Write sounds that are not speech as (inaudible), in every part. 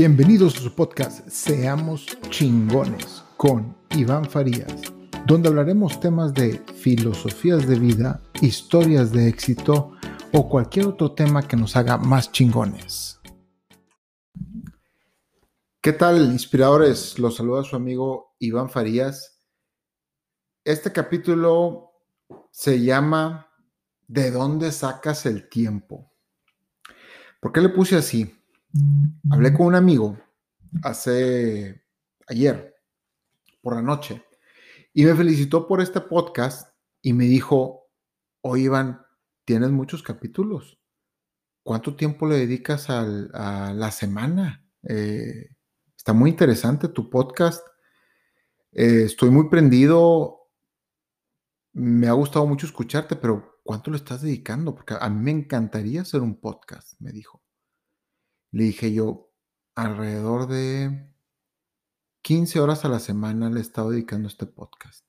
Bienvenidos a su podcast Seamos chingones con Iván Farías, donde hablaremos temas de filosofías de vida, historias de éxito o cualquier otro tema que nos haga más chingones. ¿Qué tal, inspiradores? Los saluda su amigo Iván Farías. Este capítulo se llama ¿De dónde sacas el tiempo? ¿Por qué le puse así? Hablé con un amigo hace ayer por la noche y me felicitó por este podcast y me dijo, oye Iván, tienes muchos capítulos. ¿Cuánto tiempo le dedicas a la semana? Eh, está muy interesante tu podcast. Eh, estoy muy prendido. Me ha gustado mucho escucharte, pero ¿cuánto le estás dedicando? Porque a mí me encantaría hacer un podcast, me dijo. Le dije yo, alrededor de 15 horas a la semana le he estado dedicando este podcast.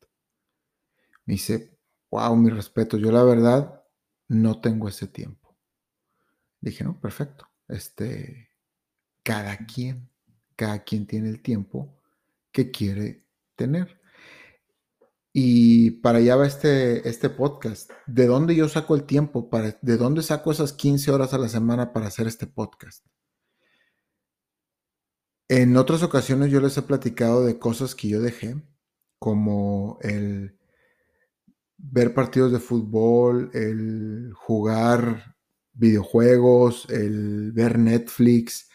Me dice, wow, mi respeto, yo la verdad no tengo ese tiempo. Le dije, no, perfecto. Este, cada quien, cada quien tiene el tiempo que quiere tener. Y para allá va este, este podcast. ¿De dónde yo saco el tiempo? Para, ¿De dónde saco esas 15 horas a la semana para hacer este podcast? En otras ocasiones yo les he platicado de cosas que yo dejé, como el ver partidos de fútbol, el jugar videojuegos, el ver Netflix,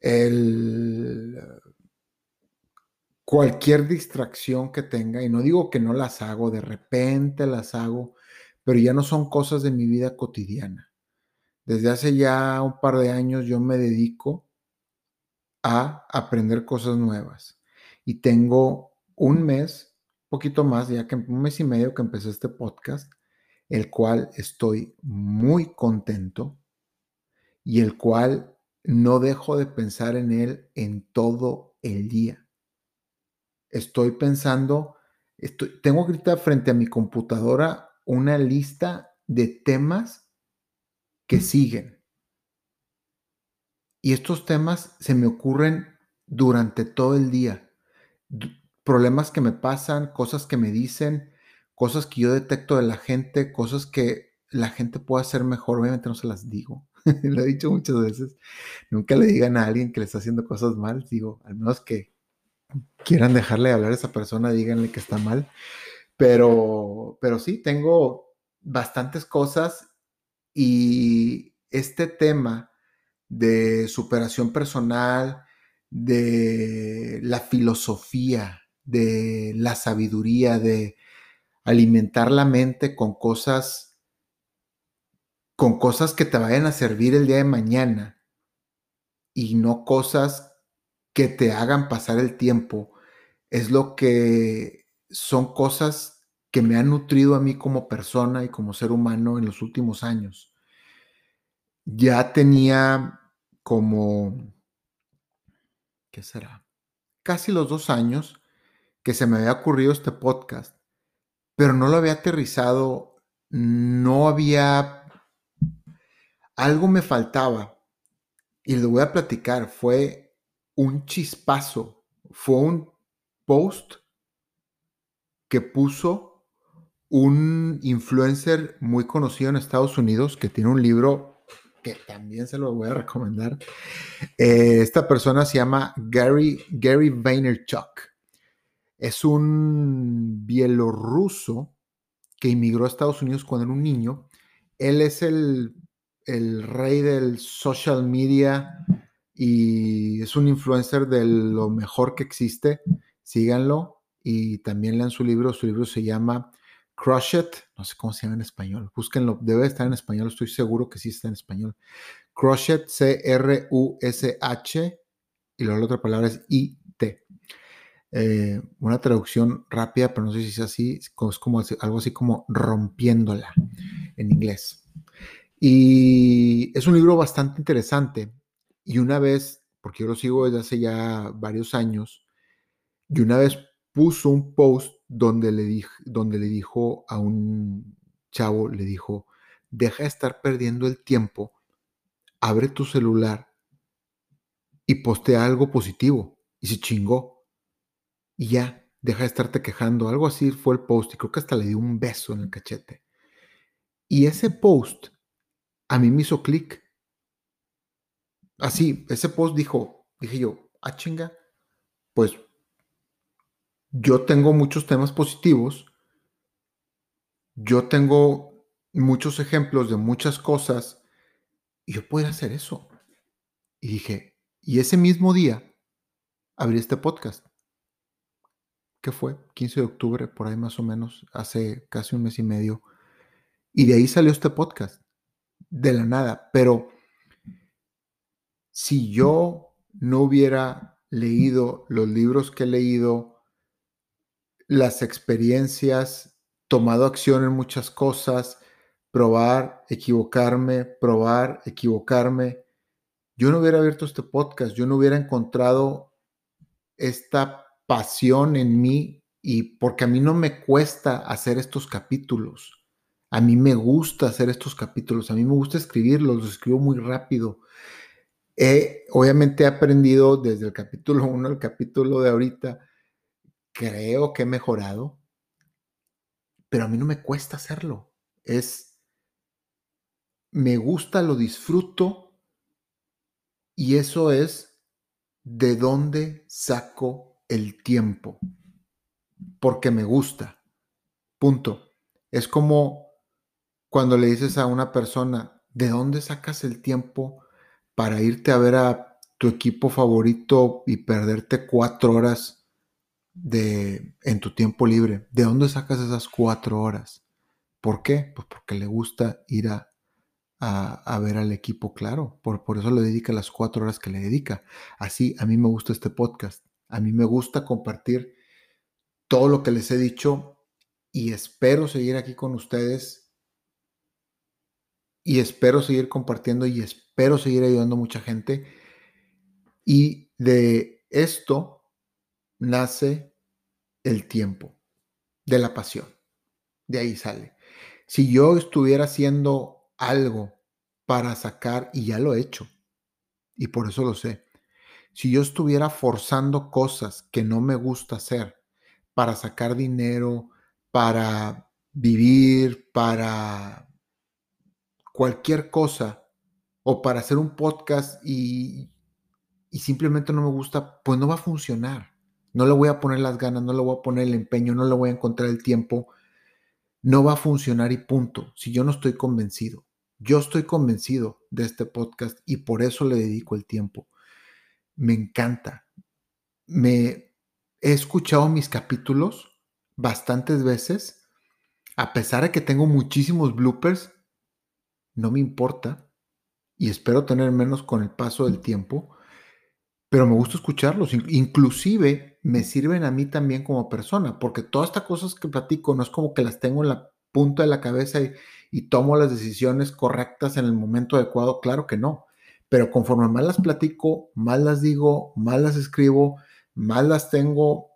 el cualquier distracción que tenga, y no digo que no las hago, de repente las hago, pero ya no son cosas de mi vida cotidiana. Desde hace ya un par de años yo me dedico a aprender cosas nuevas. Y tengo un mes, poquito más, ya que un mes y medio que empecé este podcast, el cual estoy muy contento y el cual no dejo de pensar en él en todo el día. Estoy pensando, estoy, tengo ahorita frente a mi computadora una lista de temas que siguen. Y estos temas se me ocurren durante todo el día. Problemas que me pasan, cosas que me dicen, cosas que yo detecto de la gente, cosas que la gente puede hacer mejor. Obviamente no se las digo. (laughs) Lo he dicho muchas veces. Nunca le digan a alguien que le está haciendo cosas mal. Digo, al menos que quieran dejarle de hablar a esa persona, díganle que está mal. Pero, pero sí, tengo bastantes cosas y este tema de superación personal, de la filosofía, de la sabiduría, de alimentar la mente con cosas, con cosas que te vayan a servir el día de mañana y no cosas que te hagan pasar el tiempo. Es lo que son cosas que me han nutrido a mí como persona y como ser humano en los últimos años ya tenía como, ¿qué será? Casi los dos años que se me había ocurrido este podcast, pero no lo había aterrizado, no había, algo me faltaba y lo voy a platicar, fue un chispazo, fue un post que puso un influencer muy conocido en Estados Unidos que tiene un libro que también se lo voy a recomendar. Eh, esta persona se llama Gary, Gary Vaynerchuk. Es un bielorruso que inmigró a Estados Unidos cuando era un niño. Él es el, el rey del social media y es un influencer de lo mejor que existe. Síganlo y también lean su libro. Su libro se llama Crush It, no sé cómo se llama en español, búsquenlo, debe estar en español, estoy seguro que sí está en español. Crush It, C-R-U-S-H, y luego la otra palabra es I-T. Eh, una traducción rápida, pero no sé si es así, es como algo así como rompiéndola en inglés. Y es un libro bastante interesante. Y una vez, porque yo lo sigo desde hace ya varios años, y una vez puso un post donde le, donde le dijo a un chavo, le dijo, deja de estar perdiendo el tiempo, abre tu celular y postea algo positivo y se chingó. Y ya, deja de estarte quejando. Algo así fue el post y creo que hasta le dio un beso en el cachete. Y ese post a mí me hizo clic. Así, ese post dijo, dije yo, ah chinga, pues yo tengo muchos temas positivos, yo tengo muchos ejemplos de muchas cosas y yo puedo hacer eso. Y dije, y ese mismo día abrí este podcast. ¿Qué fue? 15 de octubre, por ahí más o menos, hace casi un mes y medio. Y de ahí salió este podcast, de la nada. Pero si yo no hubiera leído los libros que he leído, las experiencias, tomado acción en muchas cosas, probar, equivocarme, probar, equivocarme, yo no hubiera abierto este podcast, yo no hubiera encontrado esta pasión en mí y porque a mí no me cuesta hacer estos capítulos. A mí me gusta hacer estos capítulos, a mí me gusta escribirlos, los escribo muy rápido. obviamente he aprendido desde el capítulo 1 al capítulo de ahorita, creo que he mejorado, pero a mí no me cuesta hacerlo. Es, me gusta, lo disfruto y eso es de dónde saco el tiempo. Porque me gusta. Punto. Es como cuando le dices a una persona, ¿de dónde sacas el tiempo para irte a ver a tu equipo favorito y perderte cuatro horas de, en tu tiempo libre? ¿De dónde sacas esas cuatro horas? ¿Por qué? Pues porque le gusta ir a a, ver al equipo, claro. Por, por eso le dedica las cuatro horas que le dedica. Así, a mí me gusta este podcast. A mí me gusta compartir todo lo que les he dicho y espero seguir aquí con ustedes y espero seguir compartiendo y espero seguir ayudando a mucha gente. Y de esto nace el tiempo, de la pasión. De ahí sale. Si yo estuviera haciendo algo para sacar, y ya lo he hecho, y por eso lo sé, si yo estuviera forzando cosas que no me gusta hacer para sacar dinero, para vivir, para cualquier cosa, o para hacer un podcast y, y simplemente no me gusta, pues no va a funcionar. No le voy a poner las ganas, no le voy a poner el empeño, no le voy a encontrar el tiempo. No va a funcionar y punto, si yo no estoy convencido. Yo estoy convencido de este podcast y por eso le dedico el tiempo. Me encanta. Me he escuchado mis capítulos bastantes veces, a pesar de que tengo muchísimos bloopers, no me importa y espero tener menos con el paso del tiempo, pero me gusta escucharlos. Inclusive me sirven a mí también como persona, porque todas estas cosas que platico no es como que las tengo en la punta de la cabeza y, y tomo las decisiones correctas en el momento adecuado? Claro que no. Pero conforme más las platico, más las digo, más las escribo, más las tengo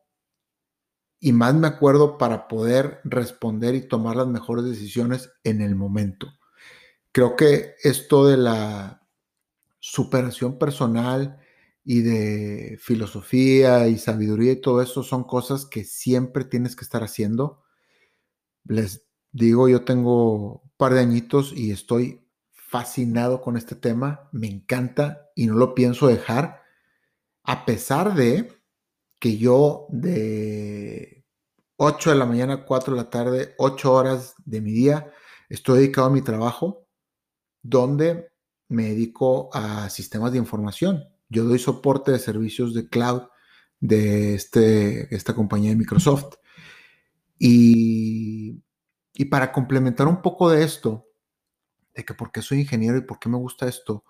y más me acuerdo para poder responder y tomar las mejores decisiones en el momento. Creo que esto de la superación personal y de filosofía y sabiduría y todo eso son cosas que siempre tienes que estar haciendo. Les Digo, yo tengo un par de añitos y estoy fascinado con este tema, me encanta y no lo pienso dejar, a pesar de que yo de 8 de la mañana a 4 de la tarde, 8 horas de mi día, estoy dedicado a mi trabajo, donde me dedico a sistemas de información. Yo doy soporte de servicios de cloud de este, esta compañía de Microsoft. Y y para complementar un poco de esto, de que por qué soy ingeniero y por qué me gusta esto,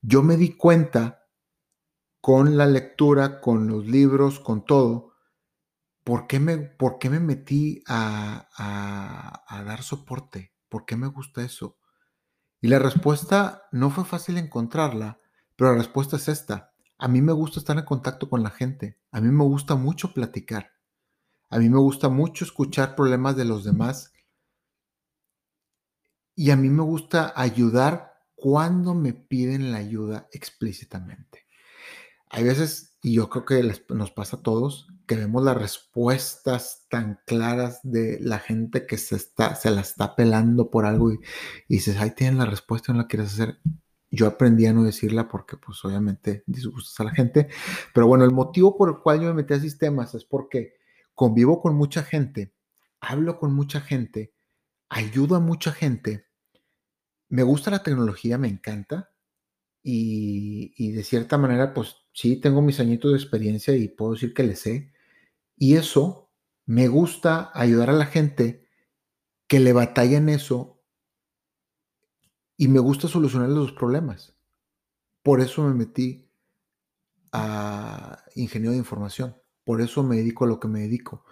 yo me di cuenta con la lectura, con los libros, con todo, por qué me, por qué me metí a, a, a dar soporte, por qué me gusta eso. Y la respuesta no fue fácil encontrarla, pero la respuesta es esta. A mí me gusta estar en contacto con la gente, a mí me gusta mucho platicar, a mí me gusta mucho escuchar problemas de los demás y a mí me gusta ayudar cuando me piden la ayuda explícitamente. hay veces, y yo creo que nos pasa a todos, que vemos las respuestas tan claras de la gente que se, está, la está pelando por algo y, dices, ahí tienen la respuesta, no la quieres hacer. Yo aprendí a no decirla porque pues obviamente disgustas a la gente. Pero bueno, el motivo por el cual yo me metí a sistemas es porque convivo con mucha gente, hablo con mucha gente, ayudo a mucha gente. Me gusta la tecnología, me encanta. Y, y de cierta manera, pues sí, tengo mis añitos de experiencia y puedo decir que le sé. Y eso me gusta ayudar a la gente que le batalla en eso y me gusta solucionar los problemas. Por eso me metí a ingeniero de información. Por eso me dedico a lo que me dedico.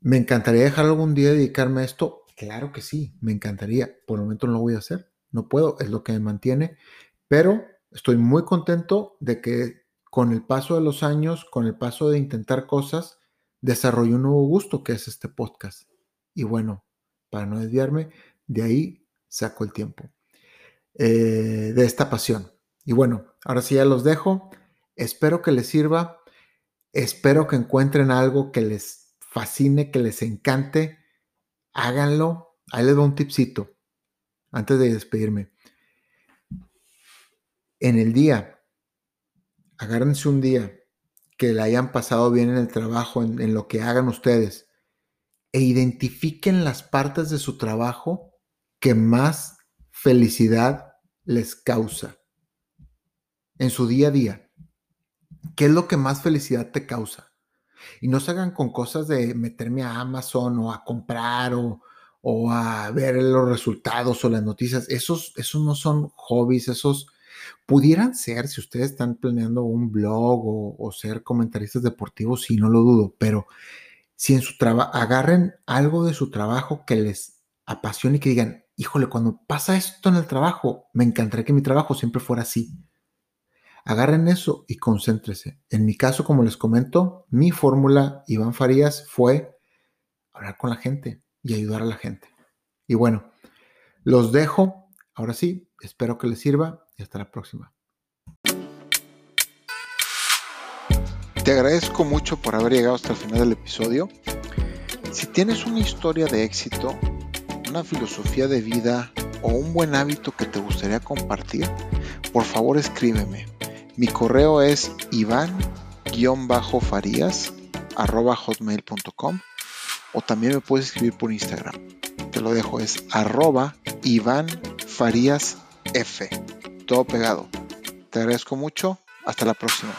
¿Me encantaría dejar algún día dedicarme a esto? Claro que sí, me encantaría. Por el momento no lo voy a hacer. No puedo, es lo que me mantiene. Pero estoy muy contento de que con el paso de los años, con el paso de intentar cosas, desarrollé un nuevo gusto que es este podcast. Y bueno, para no desviarme, de ahí saco el tiempo. Eh, de esta pasión. Y bueno, ahora sí ya los dejo. Espero que les sirva. Espero que encuentren algo que les fascine, que les encante. Háganlo. Ahí les doy un tipcito antes de despedirme. En el día agárrense un día que la hayan pasado bien en el trabajo, en, lo que hagan ustedes, e identifiquen las partes de su trabajo que más felicidad les causa en su día a día. ¿Qué es lo que más felicidad te causa? Y no se hagan con cosas de meterme a Amazon o a comprar o, o a ver los resultados o las noticias. Esos, esos no son hobbies, esos Pudieran ser, si ustedes están planeando un blog o, ser comentaristas deportivos, sí, no lo dudo, pero si en su trabajo agarren algo de su trabajo que les apasione y que digan, híjole, cuando pasa esto en el trabajo, me encantaría que mi trabajo siempre fuera así. Agarren eso y concéntrese. En mi caso, como les comento, mi fórmula, Iván Farías, fue hablar con la gente y ayudar a la gente. Y bueno, los dejo. Ahora sí, espero que les sirva y hasta la próxima. Te agradezco mucho por haber llegado hasta el final del episodio. Si tienes una historia de éxito, una filosofía de vida o un buen hábito que te gustaría compartir, por favor escríbeme. Mi correo es iván-farías.hotmail.com o también me puedes escribir por Instagram. Te lo dejo, es arroba Iván todo pegado. Te agradezco mucho. Hasta la próxima.